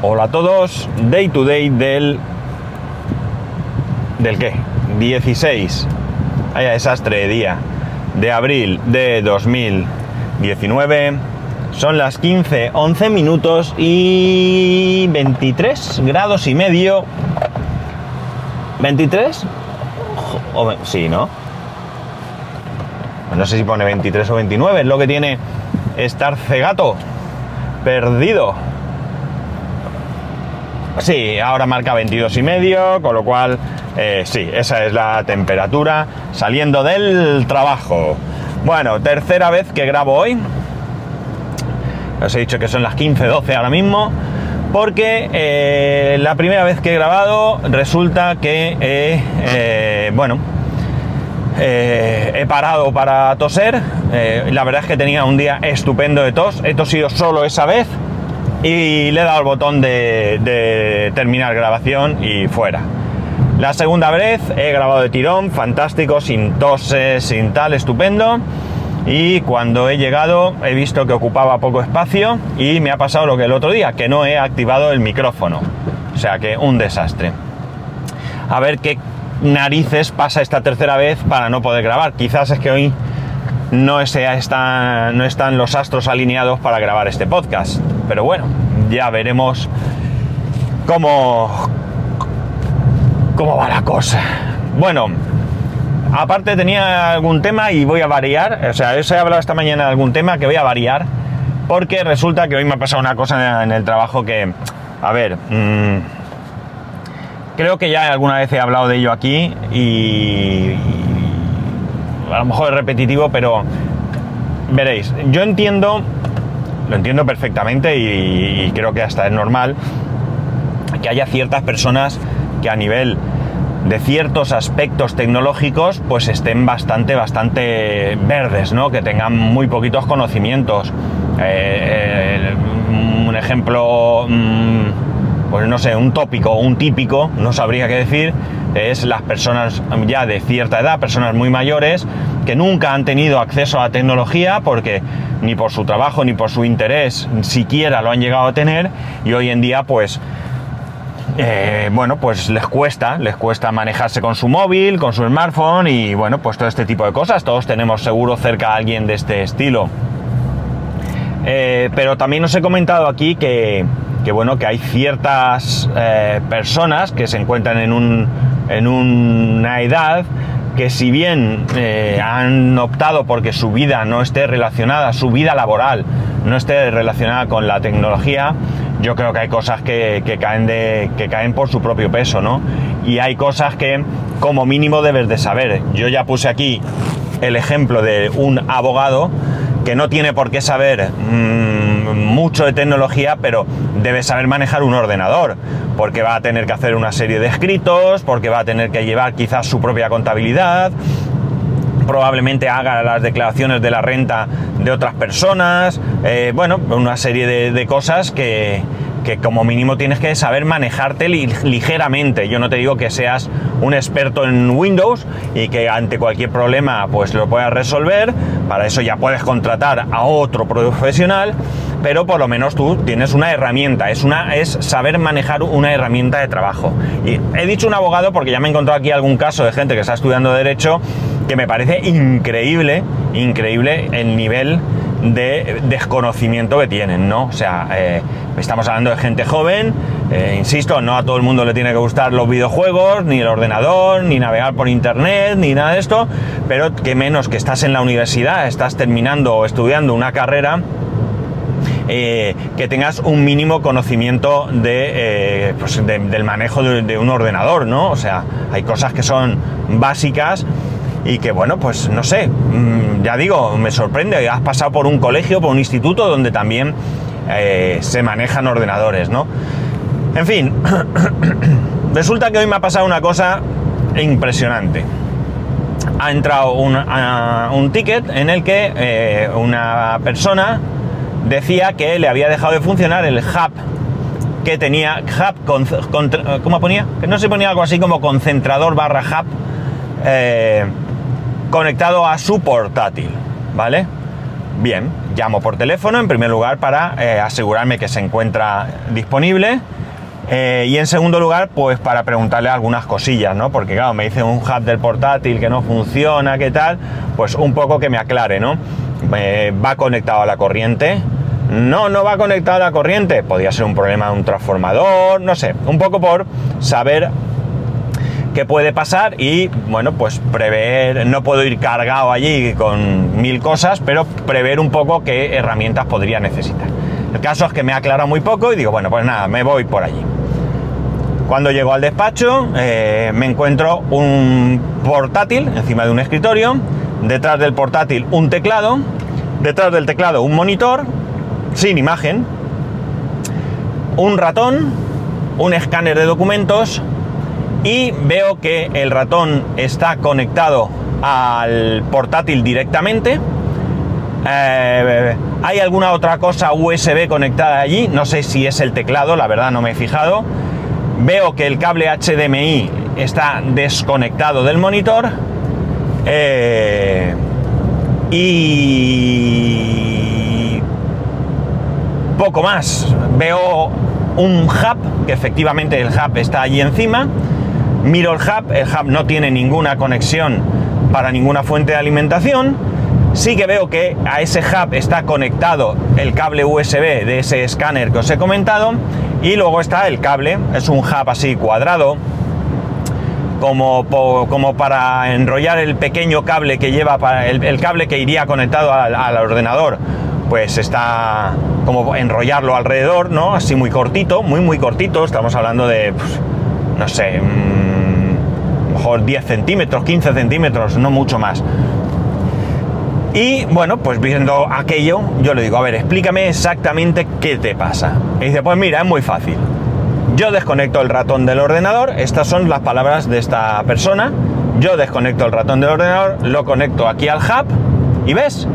Hola a todos, day to day del... ¿Del qué? 16. Vaya desastre día. De abril de 2019. Son las 15, 11 minutos y 23 grados y medio. ¿23? O, sí, ¿no? No sé si pone 23 o 29, es lo que tiene estar cegato, perdido. Sí, ahora marca 22 y medio, con lo cual, eh, sí, esa es la temperatura saliendo del trabajo. Bueno, tercera vez que grabo hoy. Os he dicho que son las 15.12 ahora mismo. Porque eh, la primera vez que he grabado resulta que, eh, bueno, he parado para toser. la verdad es que tenía un día estupendo de tos. He tosido solo esa vez y le he dado el botón de, terminar grabación y fuera. La segunda vez he grabado de tirón, fantástico, sin toses, sin tal, estupendo. Y cuando he llegado he visto que ocupaba poco espacio y me ha pasado lo que el otro día, que no he activado el micrófono. O sea que un desastre. A ver qué narices pasa esta tercera vez para no poder grabar. Quizás es que hoy no, está, no están los astros alineados para grabar este podcast. Pero bueno, ya veremos cómo, cómo va la cosa. Bueno, aparte tenía algún tema y voy a variar. O sea, os he hablado esta mañana de algún tema que voy a variar. Porque resulta que hoy me ha pasado una cosa en el trabajo que, a ver, mm, creo que ya alguna vez he hablado de ello aquí y a lo mejor es repetitivo, pero veréis, yo entiendo, lo entiendo perfectamente y, creo que hasta es normal que haya ciertas personas que a nivel de ciertos aspectos tecnológicos pues estén bastante, bastante verdes, ¿no? Que tengan muy poquitos conocimientos. Eh, un ejemplo, mm, pues no sé, un tópico, un típico, no sabría qué decir, es las personas ya de cierta edad, personas muy mayores, que nunca han tenido acceso a la tecnología porque ni por su trabajo ni por su interés siquiera lo han llegado a tener y hoy en día pues eh, bueno, pues les cuesta, les cuesta manejarse con su móvil, con su smartphone y bueno, pues todo este tipo de cosas. Todos tenemos seguro cerca a alguien de este estilo. Eh, pero también os he comentado aquí que, bueno, que hay ciertas eh, personas que se encuentran en un en una edad que si bien eh, han optado porque su vida no esté relacionada, su vida laboral no esté relacionada con la tecnología, yo creo que hay cosas que, caen, de, que caen por su propio peso, ¿no? Y hay cosas que como mínimo debes de saber. Yo ya puse aquí el ejemplo de un abogado que no tiene por qué saber mm, mucho de tecnología, pero debe saber manejar un ordenador, porque va a tener que hacer una serie de escritos, porque va a tener que llevar quizás su propia contabilidad, probablemente haga las declaraciones de la renta de otras personas, eh, bueno, una serie de cosas que, que como mínimo tienes que saber manejarte ligeramente. Yo no te digo que seas un experto en Windows y que ante cualquier problema pues lo puedas resolver, para eso ya puedes contratar a otro profesional, pero por lo menos tú tienes una herramienta, es, una, es saber manejar una herramienta de trabajo. Y he dicho un abogado porque ya me he encontrado aquí algún caso de gente que está estudiando derecho que me parece increíble, increíble el nivel de desconocimiento que tienen, ¿no? O sea, eh, estamos hablando de gente joven, eh, insisto, no a todo el mundo le tiene que gustar los videojuegos, ni el ordenador, ni navegar por internet, ni nada de esto, pero que menos que estás en la universidad, estás terminando o estudiando una carrera, eh, que tengas un mínimo conocimiento de, pues del manejo de, de, un ordenador, ¿no? O sea, hay cosas que son básicas y que bueno, pues no sé, mm, ya digo, me sorprende, has pasado por un colegio, por un instituto donde también eh, se manejan ordenadores, ¿no? En fin, resulta que hoy me ha pasado una cosa impresionante. Ha entrado un, ticket en el que eh, una persona decía que le había dejado de funcionar el hub que tenía, hub, con, ¿cómo ponía? Que no se ponía algo así como concentrador barra hub. Eh, conectado a su portátil, ¿vale? Bien, llamo por teléfono, en primer lugar, para eh, asegurarme que se encuentra disponible. Eh, y en segundo lugar, pues para preguntarle algunas cosillas, ¿no? Porque claro, me dice un hub del portátil que no funciona, ¿qué tal? Pues un poco que me aclare, ¿no? ¿Va conectado a la corriente? No, no va conectado a la corriente. Podría ser un problema de un transformador, no sé. Un poco por saber puede pasar y, bueno, pues prever, no puedo ir cargado allí con mil cosas, pero prever un poco qué herramientas podría necesitar. El caso es que me aclara muy poco y digo, bueno, pues nada, me voy por allí. Cuando llego al despacho eh, me encuentro un portátil encima de un escritorio, detrás del portátil un teclado, detrás del teclado un monitor sin imagen, un ratón, un escáner de documentos y veo que el ratón está conectado al portátil directamente. Eh, hay alguna otra cosa USB conectada allí, no sé si es el teclado, la verdad no me he fijado Veo que el cable HDMI está desconectado del monitor. Eh, y poco más. Veo un hub, que efectivamente el hub está allí encima. Miro el hub, el hub no tiene ninguna conexión para ninguna fuente de alimentación. Sí que veo que a ese hub está conectado el cable USB de ese escáner que os he comentado y luego está el cable, es un hub así cuadrado, como, como para enrollar el pequeño cable que lleva, para el, cable que iría conectado al, ordenador, pues está como enrollarlo alrededor, ¿no? Así muy cortito, muy muy cortito, estamos hablando de, pues, no sé, mm, mejor 10 centímetros, 15 centímetros, no mucho más. Y bueno, pues viendo aquello, yo le digo, a ver, explícame exactamente qué te pasa. Y dice, pues mira, es muy fácil. Yo desconecto el ratón del ordenador, estas son las palabras de esta persona. Yo desconecto el ratón del ordenador, lo conecto aquí al hub y ves,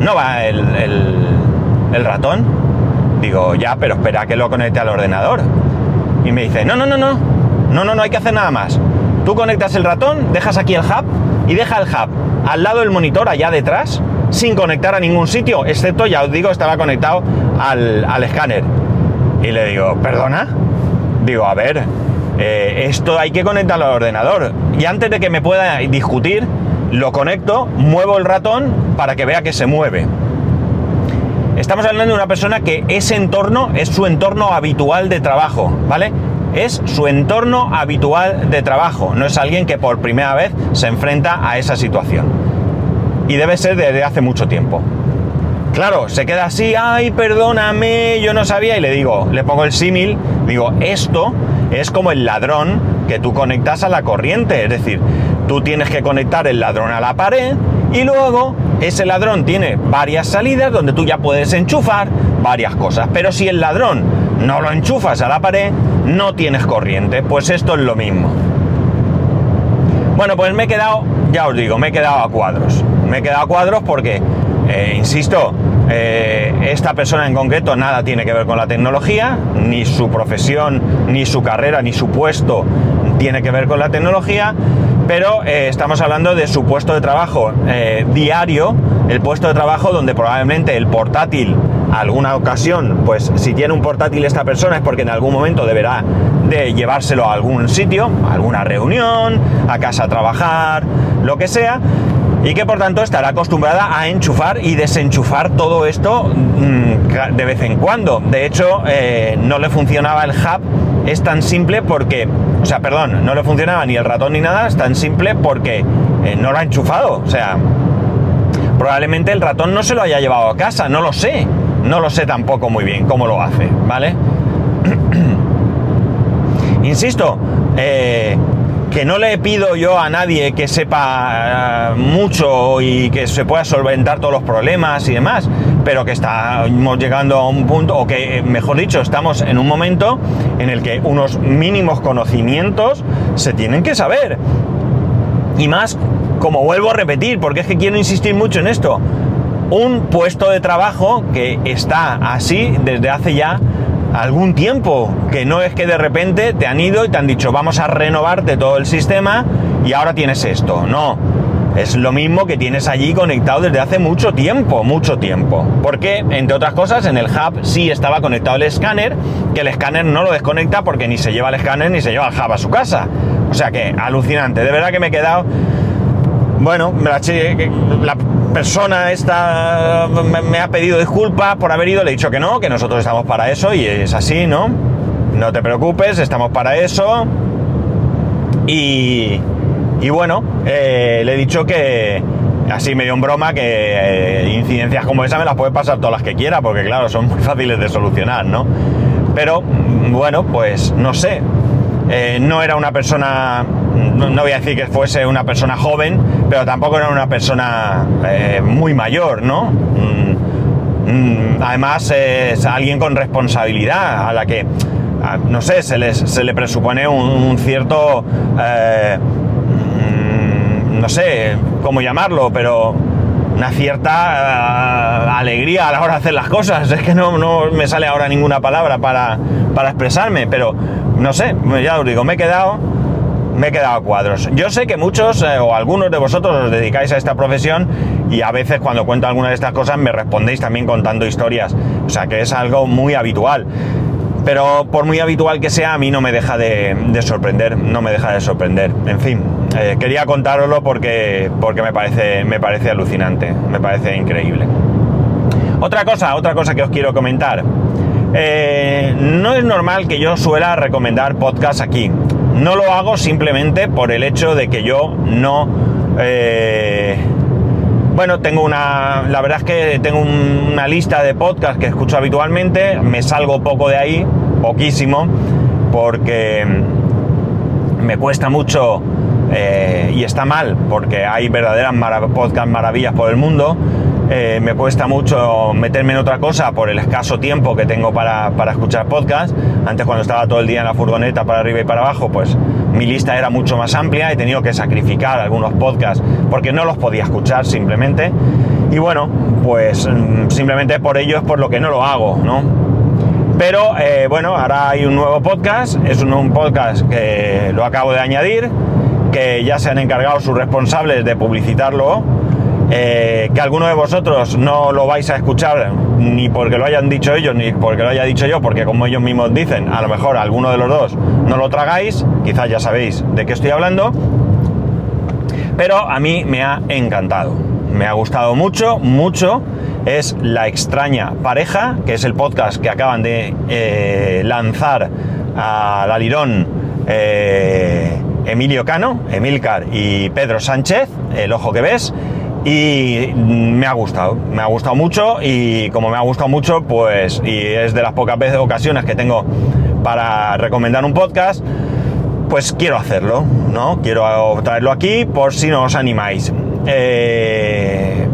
no va el, el, ratón. Digo, ya, pero espera que lo conecte al ordenador. Y me dice, no, no, no, no, no, no, no hay que hacer nada más. Tú conectas el ratón, dejas aquí el hub y deja el hub al lado del monitor, allá detrás, sin conectar a ningún sitio, excepto, ya os digo, estaba conectado al, escáner. Y le digo, ¿perdona? Digo, a ver, eh, esto hay que conectarlo al ordenador. Y antes de que me pueda discutir, lo conecto, muevo el ratón para que vea que se mueve. Estamos hablando de una persona que ese entorno es su entorno habitual de trabajo, ¿vale? Es su entorno habitual de trabajo, no es alguien que por primera vez se enfrenta a esa situación. Y debe ser desde hace mucho tiempo. Claro, se queda así, ay, perdóname, yo no sabía, y le digo, le pongo el símil, digo, esto es como el ladrón que tú conectas a la corriente, es decir, tú tienes que conectar el ladrón a la pared y luego ese ladrón tiene varias salidas donde tú ya puedes enchufar varias cosas, pero si el ladrón no lo enchufas a la pared, no tienes corriente. Pues esto es lo mismo. Bueno, pues me he quedado, ya os digo, me he quedado a cuadros. Me he quedado a cuadros porque, eh, insisto, eh, esta persona en concreto nada tiene que ver con la tecnología, ni su profesión, ni su carrera, ni su puesto tiene que ver con la tecnología, pero eh, estamos hablando de su puesto de trabajo diario, el puesto de trabajo donde probablemente el portátil alguna ocasión, pues si tiene un portátil esta persona es porque en algún momento deberá de llevárselo a algún sitio, a alguna reunión, a casa trabajar, lo que sea, y que por tanto estará acostumbrada a enchufar y desenchufar todo esto mm, de vez en cuando. De hecho, eh, no le funcionaba el hub, es tan simple porque, o sea, perdón, no le funcionaba ni el ratón ni nada, es tan simple porque eh, no lo ha enchufado, o sea, probablemente el ratón no se lo haya llevado a casa, no lo sé. No lo sé tampoco muy bien cómo lo hace, ¿vale? Insisto, eh, que no le pido yo a nadie que sepa eh, mucho y que se pueda solventar todos los problemas y demás, pero que estamos llegando a un punto, o que, mejor dicho, estamos en un momento en el que unos mínimos conocimientos se tienen que saber. Y más, como vuelvo a repetir, porque es que quiero insistir mucho en esto, un puesto de trabajo que está así desde hace ya algún tiempo, que no es que de repente te han ido y te han dicho vamos a renovarte todo el sistema y ahora tienes esto, no. es lo mismo que tienes allí conectado desde hace mucho tiempo, mucho tiempo. Porque, entre otras cosas, en el hub sí estaba conectado el escáner, que el escáner no lo desconecta porque ni se lleva el escáner ni se lleva el hub a su casa. O sea que, alucinante. De verdad que me he quedado... Bueno, la, la persona esta me ha pedido disculpas por haber ido, le he dicho que no, que nosotros estamos para eso y es así, ¿no? No te preocupes, estamos para eso. Y, y bueno, eh, le he dicho que, así medio en broma, que eh, incidencias como esa me las puede pasar todas las que quiera, porque claro, son muy fáciles de solucionar, ¿no? Pero bueno, pues no sé. Eh, no era una persona, no, voy a decir que fuese una persona joven, pero tampoco era una persona muy mayor, ¿no? Mm, mm, además es alguien con responsabilidad, a la que, no sé, se, le presupone un, cierto no sé cómo llamarlo, pero una cierta eh, alegría a la hora de hacer las cosas. Es que no, no me sale ahora ninguna palabra para, para, expresarme, pero no sé, ya os digo, me he quedado, me he quedado a cuadros. Yo sé que muchos eh, o algunos de vosotros os dedicáis a esta profesión y a veces cuando cuento alguna de estas cosas me respondéis también contando historias. O sea que es algo muy habitual. Pero por muy habitual que sea, a mí no me deja de, sorprender, no me deja de sorprender. En fin, eh, quería contároslo porque, porque me, parece, me parece alucinante, me parece increíble. Otra cosa, otra cosa que os quiero comentar. Eh, no es normal que yo suela recomendar podcasts aquí. No lo hago simplemente por el hecho de que yo no... Eh, bueno, tengo una. La verdad es que tengo una lista de podcasts que escucho habitualmente. Me salgo poco de ahí, poquísimo, porque me cuesta mucho eh, y está mal, porque hay verdaderas podcast maravillas por el mundo. Eh, me cuesta mucho meterme en otra cosa por el escaso tiempo que tengo para, escuchar podcast. Antes cuando estaba todo el día en la furgoneta para arriba y para abajo, pues mi lista era mucho más amplia. He tenido que sacrificar algunos podcasts porque no los podía escuchar simplemente. Y bueno, pues mm, simplemente por ello es por lo que no lo hago, ¿no? Pero eh, bueno, ahora hay un nuevo podcast, es un podcast que lo acabo de añadir, que ya se han encargado sus responsables de publicitarlo eh, que alguno de vosotros no lo vais a escuchar ni porque lo hayan dicho ellos ni porque lo haya dicho yo, porque como ellos mismos dicen, a lo mejor alguno de los dos no lo tragáis, quizás ya sabéis de qué estoy hablando, pero a mí me ha encantado, me ha gustado mucho, mucho. Es La extraña pareja, que es el podcast que acaban de eh, lanzar a Dalirón eh, Emilio Cano, Emilcar y Pedro Sánchez, El Ojo que ves y me ha gustado, me ha gustado mucho y como me ha gustado mucho, pues, y es de las pocas veces, ocasiones que tengo para recomendar un podcast, pues quiero hacerlo, ¿no? Quiero traerlo aquí por si no os animáis. Eh,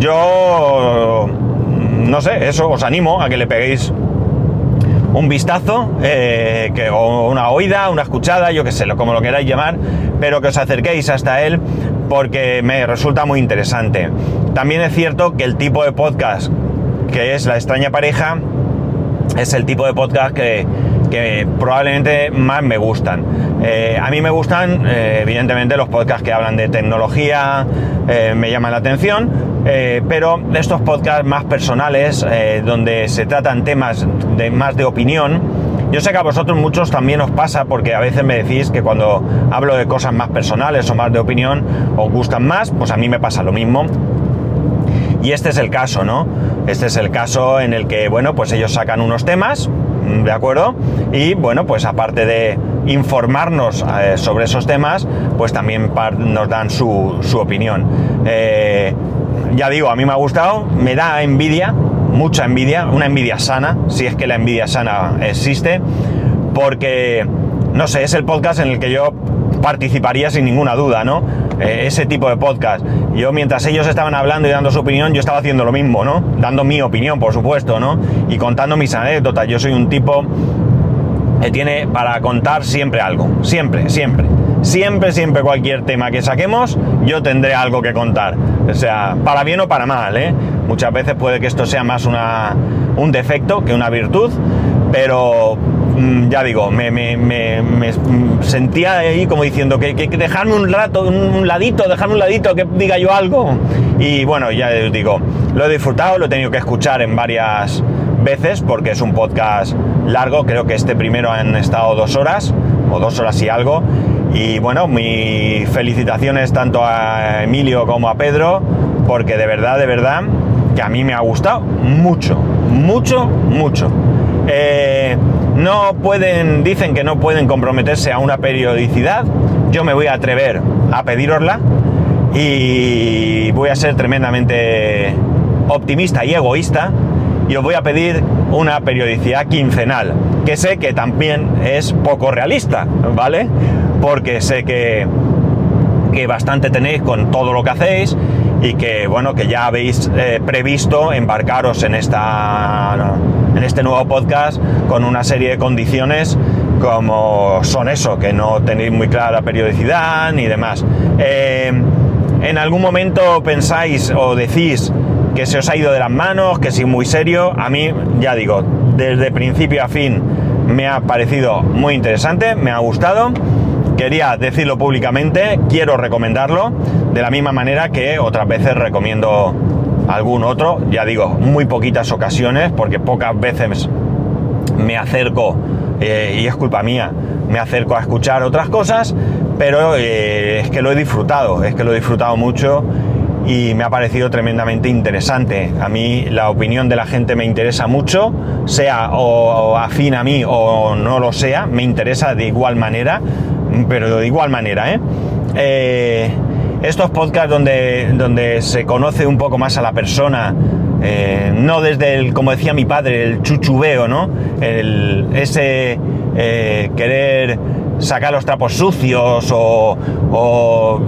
yo, no sé, eso, os animo a que le peguéis un vistazo, eh, que, o una oída, una escuchada, yo que sé, como lo queráis llamar, pero que os acerquéis hasta él porque me resulta muy interesante. También es cierto que el tipo de podcast que es La extraña pareja es el tipo de podcast que, probablemente más me gustan. Eh, a mí me gustan, eh, evidentemente, los podcasts que hablan de tecnología, eh, me llaman la atención, pero estos podcasts más personales, donde se tratan temas de, más de opinión, yo sé que a vosotros muchos también os pasa porque a veces me decís que cuando hablo de cosas más personales o más de opinión os gustan más, pues a mí me pasa lo mismo. Y este es el caso, ¿no? Este es el caso en el que, bueno, pues ellos sacan unos temas, mm, ¿de acuerdo? Y bueno, pues aparte de informarnos eh, sobre esos temas, pues también nos dan su, opinión. Eh, ya digo, a mí me ha gustado, me da envidia mucha envidia, una envidia sana, si es que la envidia sana existe, porque, no sé, es el podcast en el que yo participaría sin ninguna duda, ¿no? Eh, ese tipo de podcast. Yo mientras ellos estaban hablando y dando su opinión, yo estaba haciendo lo mismo, ¿no? Dando mi opinión, por supuesto, ¿no? Y contando mis anécdotas. Yo soy un tipo que tiene para contar siempre algo, siempre, siempre. Siempre, siempre cualquier tema que saquemos, yo tendré algo que contar. O sea, para bien o para mal, ¿eh? Muchas veces puede que esto sea más una, un defecto que una virtud, pero mm, ya digo, me, me- me- sentía ahí como diciendo que, que, que dejarme un rato, un ladito, dejarme un ladito que diga yo algo. Y bueno, ya os digo, lo he disfrutado, lo he tenido que escuchar en varias veces porque es un podcast largo, creo que este primero han estado dos horas o dos horas y algo. Y bueno, mis felicitaciones tanto a Emilio como a Pedro, porque de verdad, de verdad, que a mí me ha gustado mucho, mucho, mucho. Eh, no pueden, dicen que no pueden comprometerse a una periodicidad. Yo me voy a atrever a pedirosla y voy a ser tremendamente optimista y egoísta y os voy a pedir una periodicidad quincenal, que sé que también es poco realista, ¿vale? Porque sé que, que bastante tenéis con todo lo que hacéis y que bueno que ya habéis eh, previsto embarcaros en esta en este nuevo podcast con una serie de condiciones como son eso que no tenéis muy clara la periodicidad ni demás. Eh, en algún momento pensáis o decís que se os ha ido de las manos que si muy serio a mí ya digo desde principio a fin me ha parecido muy interesante me ha gustado quería decirlo públicamente, quiero recomendarlo, de la misma manera que otras veces recomiendo algún otro, ya digo, muy poquitas ocasiones, porque pocas veces me acerco, eh, y es culpa mía, me acerco a escuchar otras cosas, pero eh, es que lo he disfrutado, es que lo he disfrutado mucho y me ha parecido tremendamente interesante. A mí la opinión de la gente me interesa mucho, sea o, o afín a mí o no lo sea, me interesa de igual manera, pero de igual manera, ¿eh? Eh, estos podcasts donde, donde se conoce un poco más a la persona, eh, no desde el, como decía mi padre, el chuchubeo, ¿no? El, ese eh, querer sacar los trapos sucios o, o,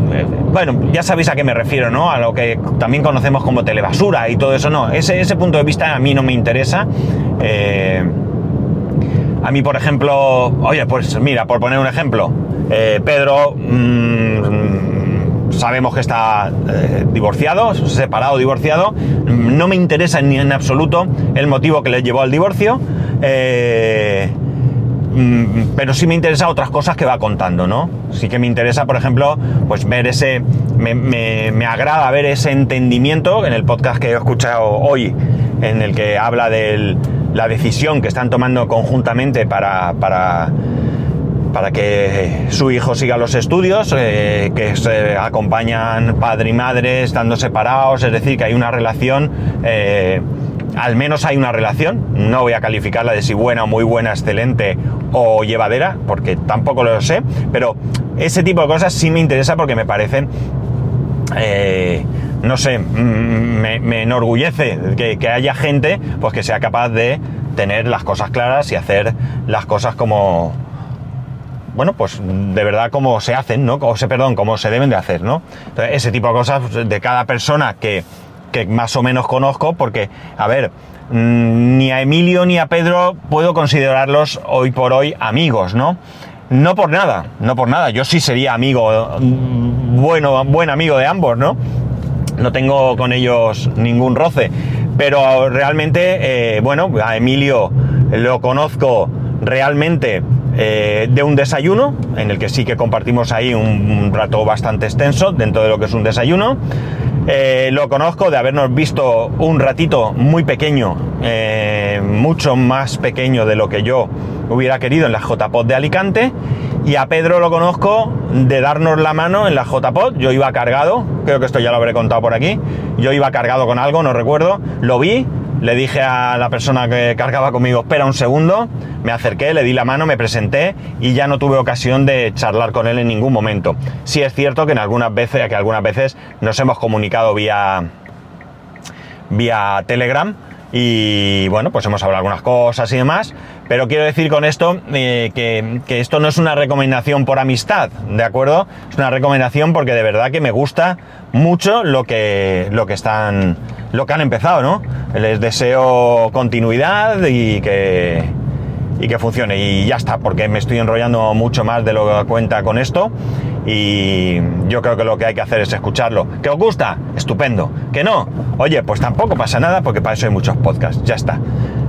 bueno, ya sabéis a qué me refiero, ¿no? A lo que también conocemos como telebasura y todo eso, no. Ese, ese punto de vista a mí no me interesa. A mí, por ejemplo, oye, pues mira, por poner un ejemplo, eh, Pedro, mm, sabemos que está eh, divorciado, separado, divorciado, no me interesa ni en absoluto el motivo que le llevó al divorcio, eh, mm, pero sí me interesa otras cosas que va contando, ¿no? Sí que me interesa, por ejemplo, pues ver ese, me, me- agrada ver ese entendimiento en el podcast que he escuchado hoy, en el que habla de la decisión que están tomando conjuntamente para, para, para que su hijo siga los estudios, eh, que se acompañan padre y madre estando separados, es decir, que hay una relación, eh, al menos hay una relación, no voy a calificarla de si buena muy buena, excelente o llevadera, porque tampoco lo sé, pero ese tipo de cosas sí me interesa porque me parecen eh, no sé, mm, me, me enorgullece que, que haya gente pues que sea capaz de tener las cosas claras y hacer las cosas como bueno, pues de verdad como se hacen, ¿no? O se, perdón, como se deben de hacer, ¿no? Ese tipo de cosas de cada persona que, que más o menos conozco, porque, a ver, mm, ni a Emilio ni a Pedro puedo considerarlos hoy por hoy amigos, ¿no? No por nada, no por nada. Yo sí sería amigo, mm, bueno, buen amigo de ambos, ¿no? no tengo con ellos ningún roce. Pero realmente, eh, bueno, a Emilio lo conozco realmente eh, de un desayuno, en el que sí que compartimos ahí un, rato bastante extenso dentro de lo que es un desayuno. Eh, lo conozco de habernos visto un ratito muy pequeño, eh, mucho más pequeño de lo que yo hubiera querido en la JPod de Alicante. Y a Pedro lo conozco de darnos la mano en la JPod. Yo iba cargado, creo que esto ya lo habré contado por aquí. Yo iba cargado con algo, no recuerdo. Lo vi, le dije a la persona que cargaba conmigo, espera un segundo. Me acerqué, le di la mano, me presenté y ya no tuve ocasión de charlar con él en ningún momento. Sí es cierto que en algunas veces, que algunas veces nos hemos comunicado vía, vía Telegram y bueno, pues hemos hablado algunas cosas y demás, pero quiero decir con esto eh, que, que esto no es una recomendación por amistad, ¿de acuerdo? Es una recomendación porque de verdad que me gusta mucho lo que, lo que están, lo que han empezado, ¿no? Les deseo continuidad y que, y que funcione. Y ya está, porque me estoy enrollando mucho más de lo que cuenta con esto. Y yo creo que lo que hay que hacer es escucharlo. ¿Que os gusta? Estupendo. ¿Que no? Oye, pues tampoco pasa nada porque para eso hay muchos podcasts. Ya está.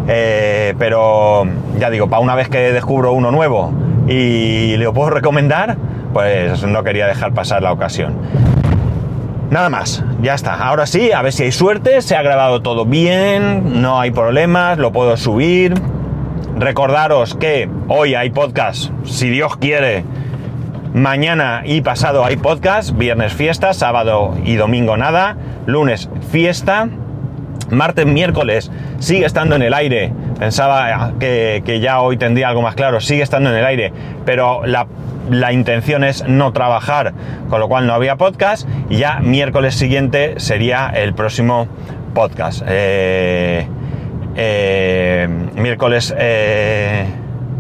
Eh, pero ya digo, para una vez que descubro uno nuevo y le puedo recomendar, pues no quería dejar pasar la ocasión. Nada más, ya está. Ahora sí, a ver si hay suerte, se ha grabado todo bien, no hay problemas, lo puedo subir. Recordaros que hoy hay podcast, si Dios quiere, mañana y pasado hay podcast, viernes fiesta, sábado y domingo nada, lunes fiesta, martes, miércoles sigue estando en el aire. Pensaba que, que ya hoy tendría algo más claro, sigue estando en el aire, pero la la intención es no trabajar, con lo cual no había podcast. Y ya miércoles siguiente sería el próximo podcast. Eh, eh, miércoles, eh,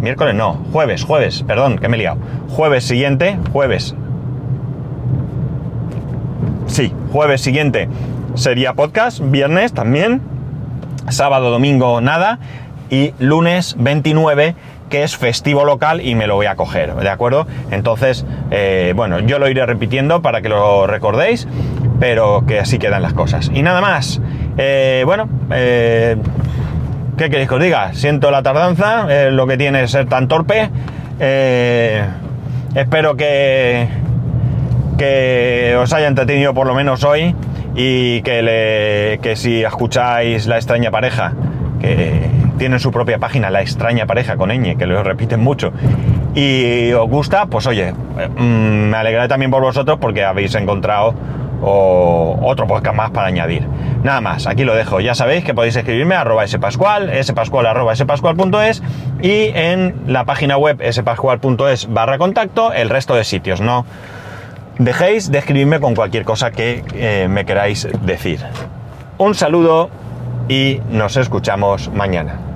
miércoles no, jueves, jueves, perdón, que me he liado. Jueves siguiente, jueves. Sí, jueves siguiente sería podcast, viernes también, sábado, domingo nada y lunes 29 que es festivo local y me lo voy a coger, ¿de acuerdo? Entonces, eh, bueno, yo lo iré repitiendo para que lo recordéis, pero que así quedan las cosas. Y nada más, eh, bueno, eh, ¿qué queréis que os diga? Siento la tardanza, lo que tiene es ser tan torpe. espero que, que os haya entretenido por lo menos hoy y que, le, que si escucháis la extraña pareja, que tienen su propia página, La extraña pareja con ñ, que lo repiten mucho, y os gusta, pues oye, mm, me alegraré también por vosotros porque habéis encontrado otro podcast más para añadir. Nada más, aquí lo dejo. Ya sabéis que podéis escribirme a arroba spascual, spascual arroba spascual.es y en la página web spascual.es barra contacto el resto de sitios. No dejéis de escribirme con cualquier cosa que eh, me queráis decir. Un saludo y nos escuchamos mañana.